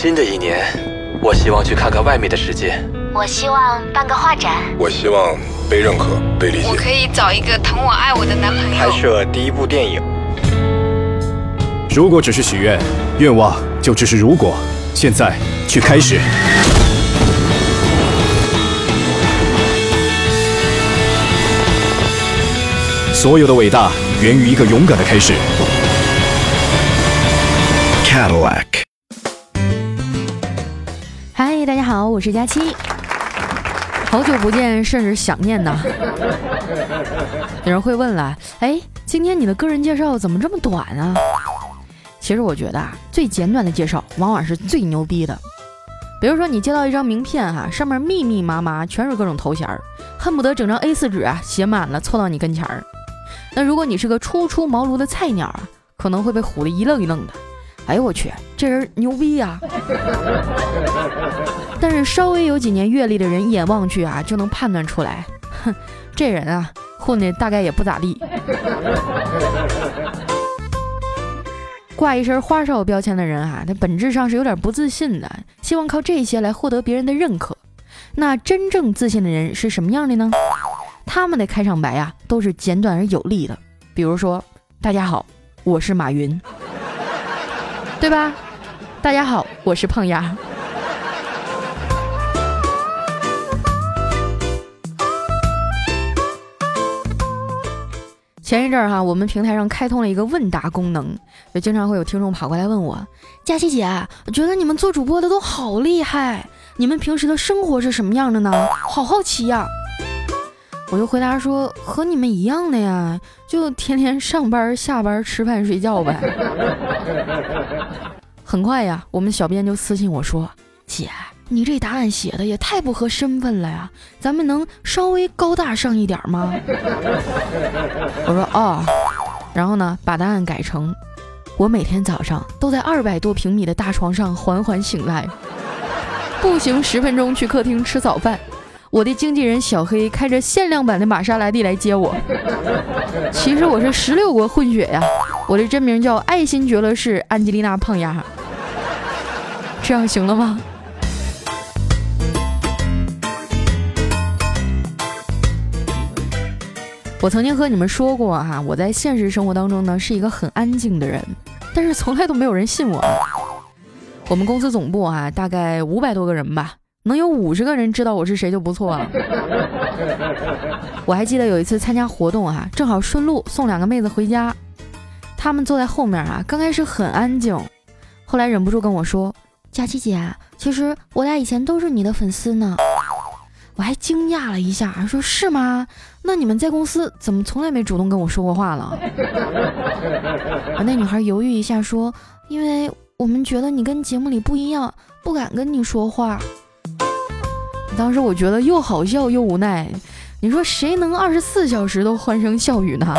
新的一年，我希望去看看外面的世界。我希望办个画展。我希望被认可、被理解。我可以找一个疼我爱我的男朋友。拍摄第一部电影。如果只是许愿，愿望就只是如果。现在去开始。所有的伟大源于一个勇敢的开始。Cadillac。好，我是佳期。好久不见，甚是想念呐。有人会问了，哎，今天你的个人介绍怎么这么短啊？其实我觉得啊，最简短的介绍往往是最牛逼的。比如说，你接到一张名片哈，上面密密麻麻全是各种头衔儿，恨不得整张 A4 纸啊写满了凑到你跟前儿。那如果你是个初出茅庐的菜鸟啊，可能会被唬得一愣一愣的。哎呦我去，这人牛逼呀！但是稍微有几年阅历的人一眼望去啊，就能判断出来，哼，这人啊混的大概也不咋地。挂一身花哨标签的人啊，他本质上是有点不自信的，希望靠这些来获得别人的认可。那真正自信的人是什么样的呢？他们的开场白啊，都是简短而有力的。比如说：“大家好，我是马云，对吧？”“大家好，我是胖丫。”前一阵儿哈，我们平台上开通了一个问答功能，就经常会有听众跑过来问我：“佳琪姐，我觉得你们做主播的都好厉害，你们平时的生活是什么样的呢？好好奇呀。”我就回答说，和你们一样的呀，就天天上班、下班、吃饭、睡觉呗。很快呀，我们小编就私信我说：“姐，你这答案写的也太不合身份了呀，咱们能稍微高大上一点吗？” 我说：“哦。”然后呢，把答案改成：“我每天早上都在二百多平米的大床上缓缓醒来，步行十分钟去客厅吃早饭。”我的经纪人小黑开着限量版的玛莎拉蒂来接我。其实我是十六国混血呀，我的真名叫爱新觉罗氏安吉丽娜胖丫。这样行了吗？我曾经和你们说过哈，我在现实生活当中呢是一个很安静的人，但是从来都没有人信我。我们公司总部啊，大概五百多个人吧。能有五十个人知道我是谁就不错了。我还记得有一次参加活动啊，正好顺路送两个妹子回家，她们坐在后面啊，刚开始很安静，后来忍不住跟我说：“佳琪姐，其实我俩以前都是你的粉丝呢。”我还惊讶了一下，说是吗？那你们在公司怎么从来没主动跟我说过话了？那女孩犹豫一下说：“因为我们觉得你跟节目里不一样，不敢跟你说话。”当时我觉得又好笑又无奈，你说谁能二十四小时都欢声笑语呢？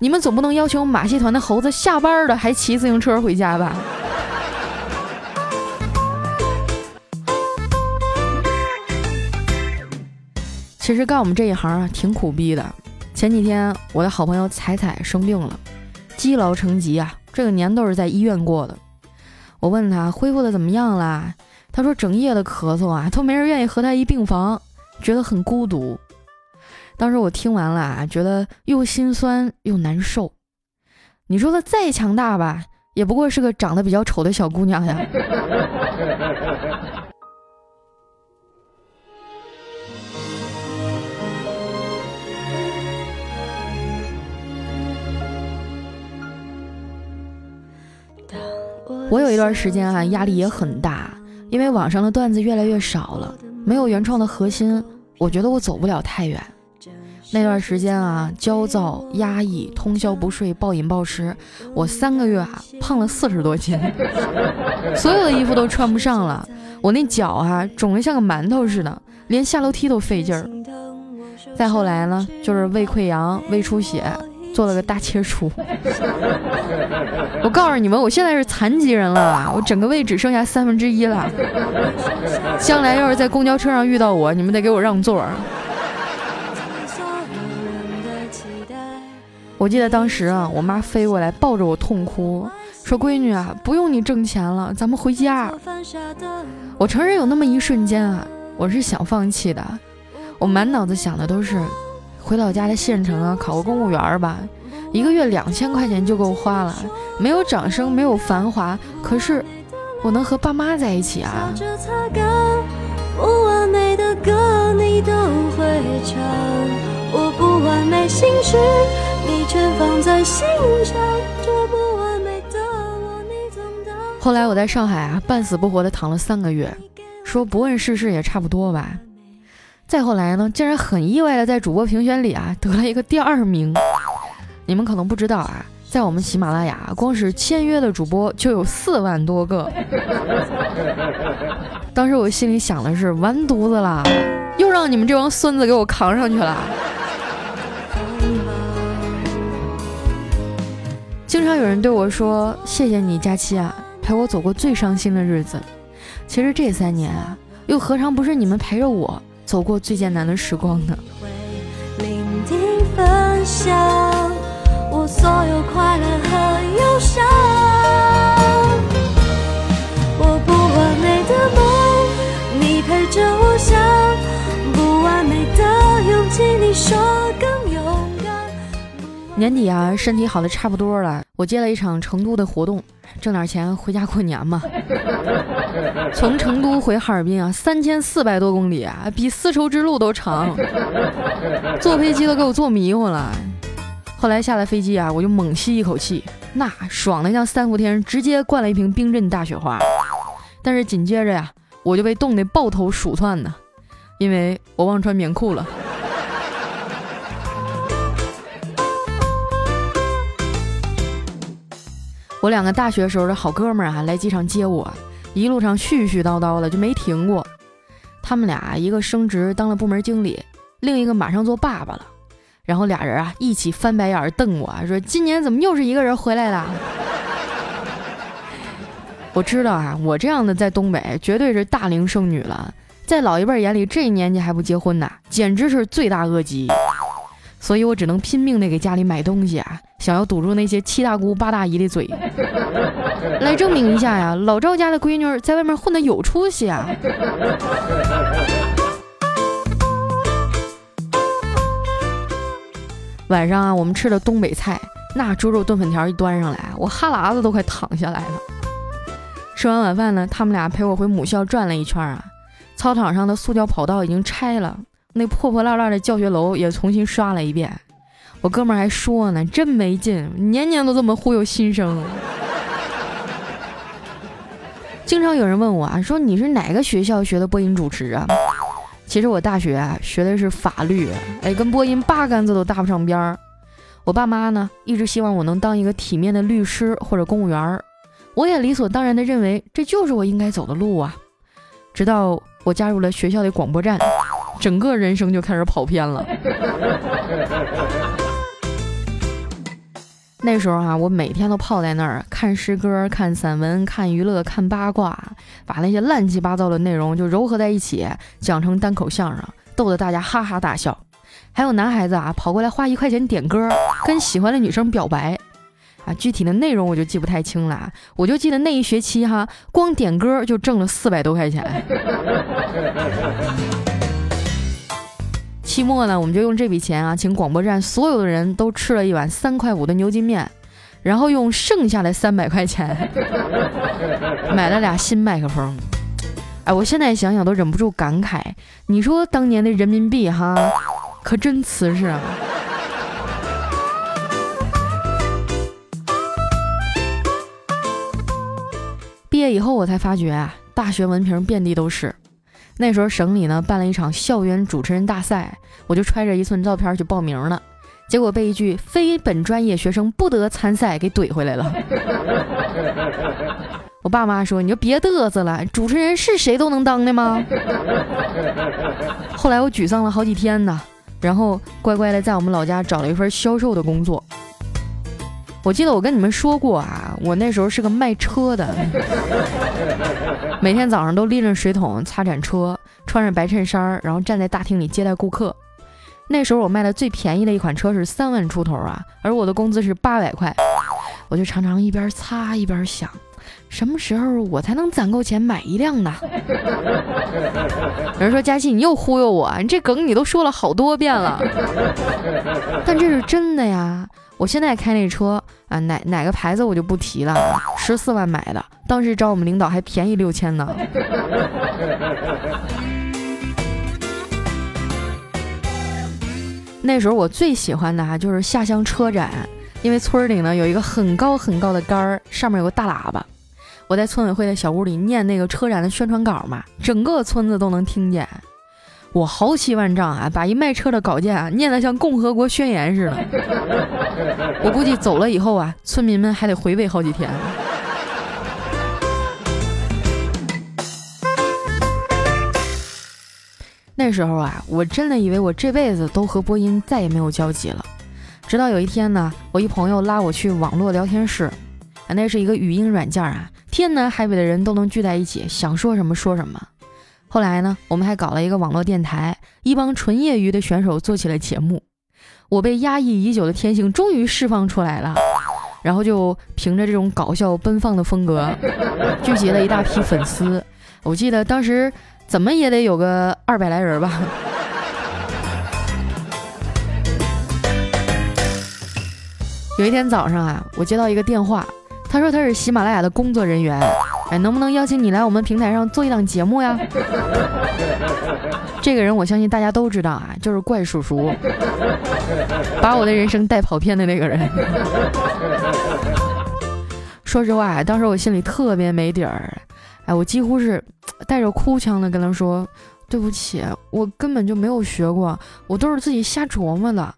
你们总不能要求马戏团的猴子下班了还骑自行车回家吧？其实干我们这一行啊，挺苦逼的。前几天我的好朋友彩彩生病了，积劳成疾啊，这个年都是在医院过的。我问他恢复的怎么样了？他说：“整夜的咳嗽啊，都没人愿意和他一病房，觉得很孤独。”当时我听完了啊，觉得又心酸又难受。你说他再强大吧，也不过是个长得比较丑的小姑娘呀。我有一段时间啊，压力也很大。因为网上的段子越来越少了，没有原创的核心，我觉得我走不了太远。那段时间啊，焦躁、压抑、通宵不睡、暴饮暴食，我三个月啊胖了四十多斤，所有的衣服都穿不上了。我那脚啊肿得像个馒头似的，连下楼梯都费劲儿。再后来呢，就是胃溃疡、胃出血。做了个大切除，我告诉你们，我现在是残疾人了，我整个胃只剩下三分之一了。将来要是在公交车上遇到我，你们得给我让座。我记得当时啊，我妈飞过来抱着我痛哭，说闺女啊，不用你挣钱了，咱们回家。我承认有那么一瞬间啊，我是想放弃的。我满脑子想的都是回老家的县城啊，考个公务员吧，一个月两千块钱就够花了，没有掌声，没有繁华，可是我能和爸妈在一起啊。后来我在上海啊，半死不活的躺了三个月，说不问世事也差不多吧。再后来呢，竟然很意外的在主播评选里啊 得了一个第二名。你们可能不知道啊，在我们喜马拉雅，光是签约的主播就有四万多个。当时我心里想的是，完犊子了，又让你们这帮孙子给我扛上去了。经常有人对我说：“谢谢你，佳期啊，陪我走过最伤心的日子。”其实这三年啊，又何尝不是你们陪着我走过最艰难的时光呢？聆听分享我所有快乐和忧伤，我不完美的梦，你陪着我想；不完美的勇气，你说更。年底啊，身体好的差不多了，我接了一场成都的活动，挣点钱回家过年嘛。从成都回哈尔滨啊，三千四百多公里啊，比丝绸之路都长，坐飞机都给我坐迷糊了。后来下了飞机啊，我就猛吸一口气，那爽的像三伏天直接灌了一瓶冰镇大雪花。但是紧接着呀，我就被冻得抱头鼠窜呢，因为我忘穿棉裤了。我两个大学时候的好哥们儿啊，来机场接我，一路上絮絮叨叨的就没停过。他们俩一个升职当了部门经理，另一个马上做爸爸了。然后俩人啊一起翻白眼瞪我说：“今年怎么又是一个人回来了？”我知道啊，我这样的在东北绝对是大龄剩女了，在老一辈眼里，这年纪还不结婚呢，简直是罪大恶极。所以我只能拼命的给家里买东西啊，想要堵住那些七大姑八大姨的嘴，来证明一下呀，老赵家的闺女在外面混的有出息啊。晚上啊，我们吃的东北菜，那猪肉炖粉条一端上来，我哈喇子都快淌下来了。吃完晚饭呢，他们俩陪我回母校转了一圈啊，操场上的塑胶跑道已经拆了。那破破烂烂的教学楼也重新刷了一遍，我哥们儿还说呢，真没劲，年年都这么忽悠新生。经常有人问我啊，说你是哪个学校学的播音主持啊？其实我大学啊学的是法律，哎，跟播音八竿子都搭不上边儿。我爸妈呢一直希望我能当一个体面的律师或者公务员儿，我也理所当然的认为这就是我应该走的路啊。直到我加入了学校的广播站。整个人生就开始跑偏了。那时候啊，我每天都泡在那儿看诗歌、看散文、看娱乐、看八卦，把那些乱七八糟的内容就糅合在一起，讲成单口相声，逗得大家哈哈大笑。还有男孩子啊，跑过来花一块钱点歌，跟喜欢的女生表白。啊，具体的内容我就记不太清了，我就记得那一学期哈，光点歌就挣了四百多块钱。期末呢，我们就用这笔钱啊，请广播站所有的人都吃了一碗三块五的牛筋面，然后用剩下的三百块钱 买了俩新麦克风。哎，我现在想想都忍不住感慨，你说当年的人民币哈，可真瓷实啊！毕业以后我才发觉啊，大学文凭遍地都是。那时候省里呢办了一场校园主持人大赛，我就揣着一寸照片去报名了，结果被一句“非本专业学生不得参赛”给怼回来了。我爸妈说：“你就别嘚瑟了，主持人是谁都能当的吗？”后来我沮丧了好几天呢，然后乖乖的在我们老家找了一份销售的工作。我记得我跟你们说过啊，我那时候是个卖车的，每天早上都拎着水桶擦铲车，穿着白衬衫，然后站在大厅里接待顾客。那时候我卖的最便宜的一款车是三万出头啊，而我的工资是八百块。我就常常一边擦一边想，什么时候我才能攒够钱买一辆呢？有人说佳琪，你又忽悠我，你这梗你都说了好多遍了，但这是真的呀。我现在开那车啊，哪哪个牌子我就不提了，十四万买的，当时找我们领导还便宜六千呢。那时候我最喜欢的哈就是下乡车展，因为村里呢有一个很高很高的杆儿，上面有个大喇叭，我在村委会的小屋里念那个车展的宣传稿嘛，整个村子都能听见。我豪气万丈啊，把一卖车的稿件啊念得像共和国宣言似的。我估计走了以后啊，村民们还得回味好几天。那时候啊，我真的以为我这辈子都和播音再也没有交集了。直到有一天呢，我一朋友拉我去网络聊天室，啊，那是一个语音软件啊，天南海北的人都能聚在一起，想说什么说什么。后来呢，我们还搞了一个网络电台，一帮纯业余的选手做起了节目。我被压抑已久的天性终于释放出来了，然后就凭着这种搞笑奔放的风格，聚集了一大批粉丝。我记得当时。怎么也得有个二百来人吧。有一天早上啊，我接到一个电话，他说他是喜马拉雅的工作人员，哎，能不能邀请你来我们平台上做一档节目呀？这个人我相信大家都知道啊，就是怪叔叔，把我的人生带跑偏的那个人。说实话，当时我心里特别没底儿。哎，我几乎是带着哭腔的跟他说：“对不起，我根本就没有学过，我都是自己瞎琢磨的。”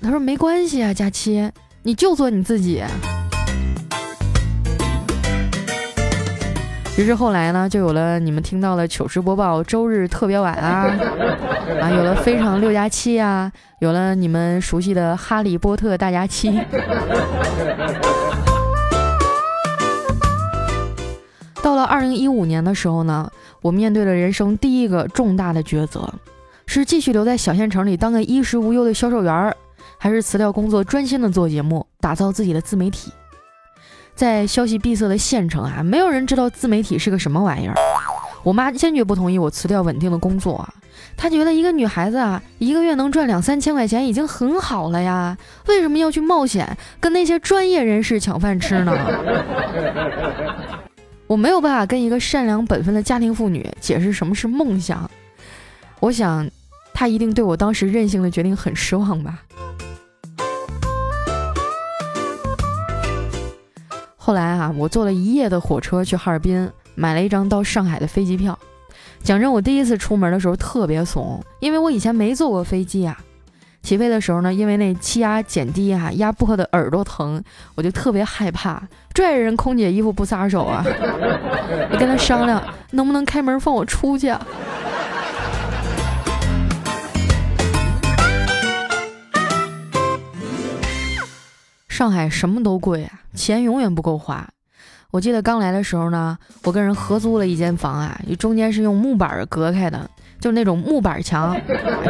他说：“没关系啊，佳期，你就做你自己。”于是后来呢，就有了你们听到的糗事播报周日特别晚啊，啊，有了非常六加七啊，有了你们熟悉的哈利波特大家期。到了二零一五年的时候呢，我面对了人生第一个重大的抉择，是继续留在小县城里当个衣食无忧的销售员，还是辞掉工作专心的做节目，打造自己的自媒体。在消息闭塞的县城啊，没有人知道自媒体是个什么玩意儿。我妈坚决不同意我辞掉稳定的工作啊，她觉得一个女孩子啊，一个月能赚两三千块钱已经很好了呀，为什么要去冒险跟那些专业人士抢饭吃呢？我没有办法跟一个善良本分的家庭妇女解释什么是梦想，我想，她一定对我当时任性的决定很失望吧。后来啊，我坐了一夜的火车去哈尔滨，买了一张到上海的飞机票。讲真，我第一次出门的时候特别怂，因为我以前没坐过飞机啊。起飞的时候呢，因为那气压减低啊，压迫的耳朵疼，我就特别害怕，拽着人空姐衣服不撒手啊。我跟他商量，能不能开门放我出去？啊？上海什么都贵啊，钱永远不够花。我记得刚来的时候呢，我跟人合租了一间房啊，中间是用木板隔开的。就是那种木板墙，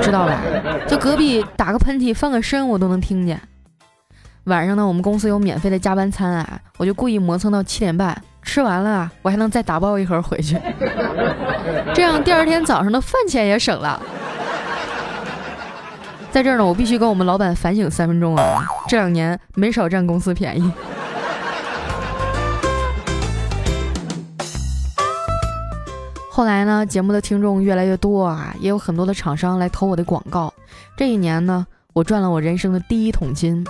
知道吧？就隔壁打个喷嚏、翻个身，我都能听见。晚上呢，我们公司有免费的加班餐啊，我就故意磨蹭到七点半，吃完了我还能再打包一盒回去，这样第二天早上的饭钱也省了。在这儿呢，我必须跟我们老板反省三分钟啊，这两年没少占公司便宜。后来呢，节目的听众越来越多啊，也有很多的厂商来投我的广告。这一年呢，我赚了我人生的第一桶金。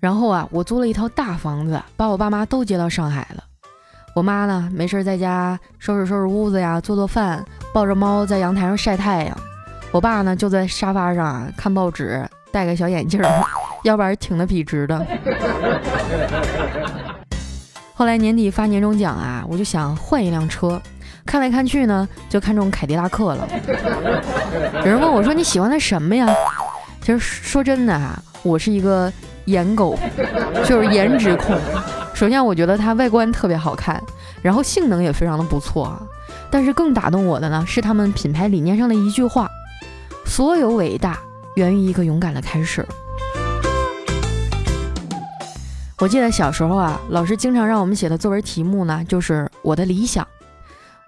然后啊，我租了一套大房子，把我爸妈都接到上海了。我妈呢，没事在家收拾收拾屋子呀，做做饭，抱着猫在阳台上晒太阳。我爸呢，就在沙发上啊看报纸，戴个小眼镜，要不然挺的笔直的。后来年底发年终奖啊，我就想换一辆车。看来看去呢，就看中凯迪拉克了。有人问我说：“你喜欢它什么呀？”其实说真的啊，我是一个颜狗，就是颜值控。首先，我觉得它外观特别好看，然后性能也非常的不错啊。但是更打动我的呢，是他们品牌理念上的一句话：“所有伟大源于一个勇敢的开始。”我记得小时候啊，老师经常让我们写的作文题目呢，就是我的理想。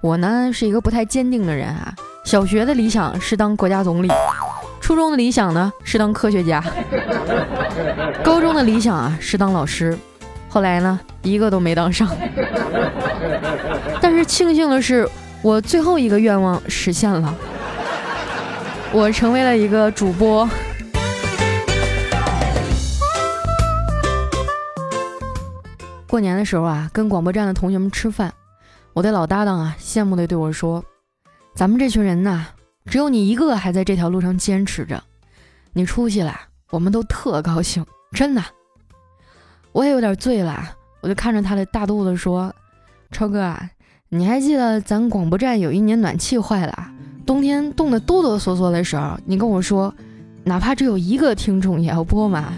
我呢是一个不太坚定的人啊。小学的理想是当国家总理，初中的理想呢是当科学家，高中的理想啊是当老师，后来呢一个都没当上。但是庆幸的是，我最后一个愿望实现了，我成为了一个主播。过年的时候啊，跟广播站的同学们吃饭，我的老搭档啊，羡慕的对我说：“咱们这群人呐，只有你一个还在这条路上坚持着，你出息了，我们都特高兴，真的。”我也有点醉了，我就看着他的大肚子说：“超哥啊，你还记得咱广播站有一年暖气坏了，冬天冻得哆哆嗦嗦的时候，你跟我说，哪怕只有一个听众也要播嘛？”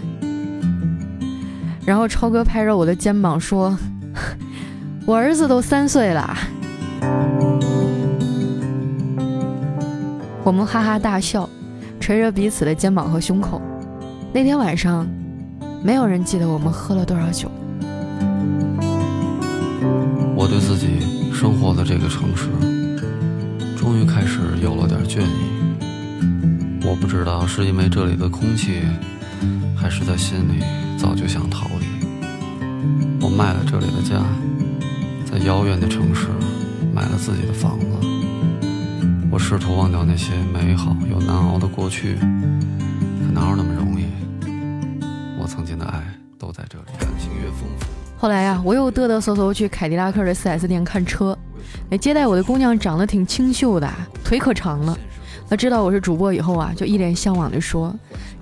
然后超哥拍着我的肩膀说：“我儿子都三岁了。”我们哈哈大笑，捶着彼此的肩膀和胸口。那天晚上，没有人记得我们喝了多少酒。我对自己生活的这个城市，终于开始有了点倦意。我不知道是因为这里的空气，还是在心里早就想逃离。我卖了这里的家，在遥远的城市买了自己的房子。我试图忘掉那些美好又难熬的过去，可哪有那么容易？我曾经的爱都在这里。感情越丰富。后来呀，我又嘚嘚瑟瑟去凯迪拉克的 4S 店看车。那接待我的姑娘长得挺清秀的，腿可长了。她知道我是主播以后啊，就一脸向往地说：“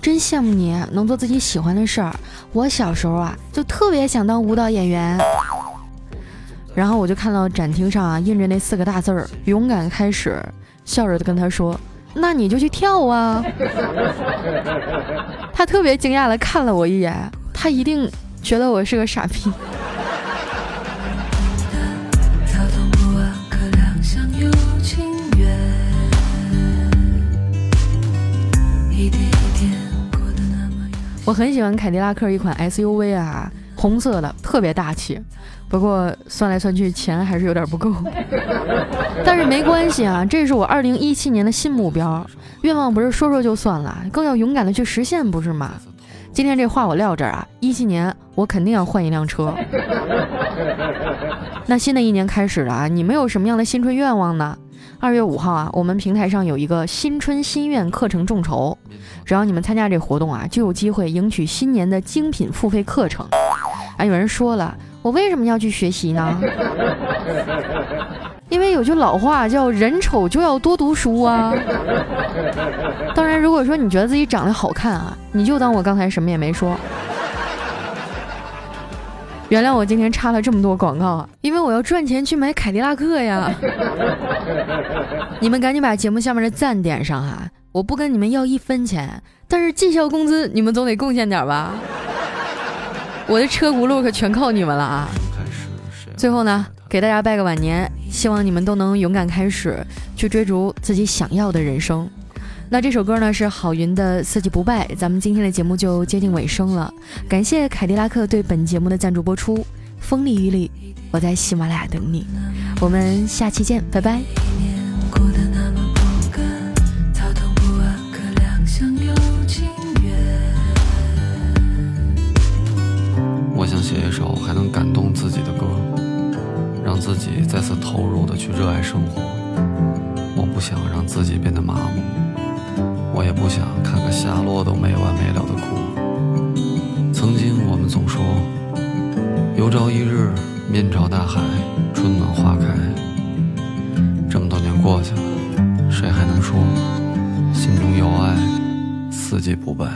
真羡慕你能做自己喜欢的事儿。我小时候啊，就特别想当舞蹈演员。”然后我就看到展厅上啊印着那四个大字儿“勇敢开始”，笑着跟她说：“那你就去跳啊！”她特别惊讶地看了我一眼，她一定觉得我是个傻逼。我很喜欢凯迪拉克一款 SUV 啊，红色的，特别大气。不过算来算去，钱还是有点不够。但是没关系啊，这是我2017年的新目标。愿望不是说说就算了，更要勇敢的去实现，不是吗？今天这话我撂这儿啊，17年我肯定要换一辆车。那新的一年开始了啊，你们有什么样的新春愿望呢？二月五号啊，我们平台上有一个新春心愿课程众筹，只要你们参加这活动啊，就有机会赢取新年的精品付费课程。啊，有人说了，我为什么要去学习呢？因为有句老话叫“人丑就要多读书”啊。当然，如果说你觉得自己长得好看啊，你就当我刚才什么也没说。原谅我今天插了这么多广告啊，因为我要赚钱去买凯迪拉克呀。你们赶紧把节目下面的赞点上哈，我不跟你们要一分钱，但是绩效工资你们总得贡献点吧。我的车轱辘可全靠你们了啊！最后呢，给大家拜个晚年，希望你们都能勇敢开始，去追逐自己想要的人生。那这首歌呢是郝云的《四季不败》，咱们今天的节目就接近尾声了。感谢凯迪拉克对本节目的赞助播出。风里雨里，我在喜马拉雅等你。我们下期见，拜拜。爱生活。我不想让自己变得麻木。我也不想看个下落都没完没了的哭。曾经我们总说，有朝一日面朝大海，春暖花开。这么多年过去了，谁还能说心中有爱，四季不败？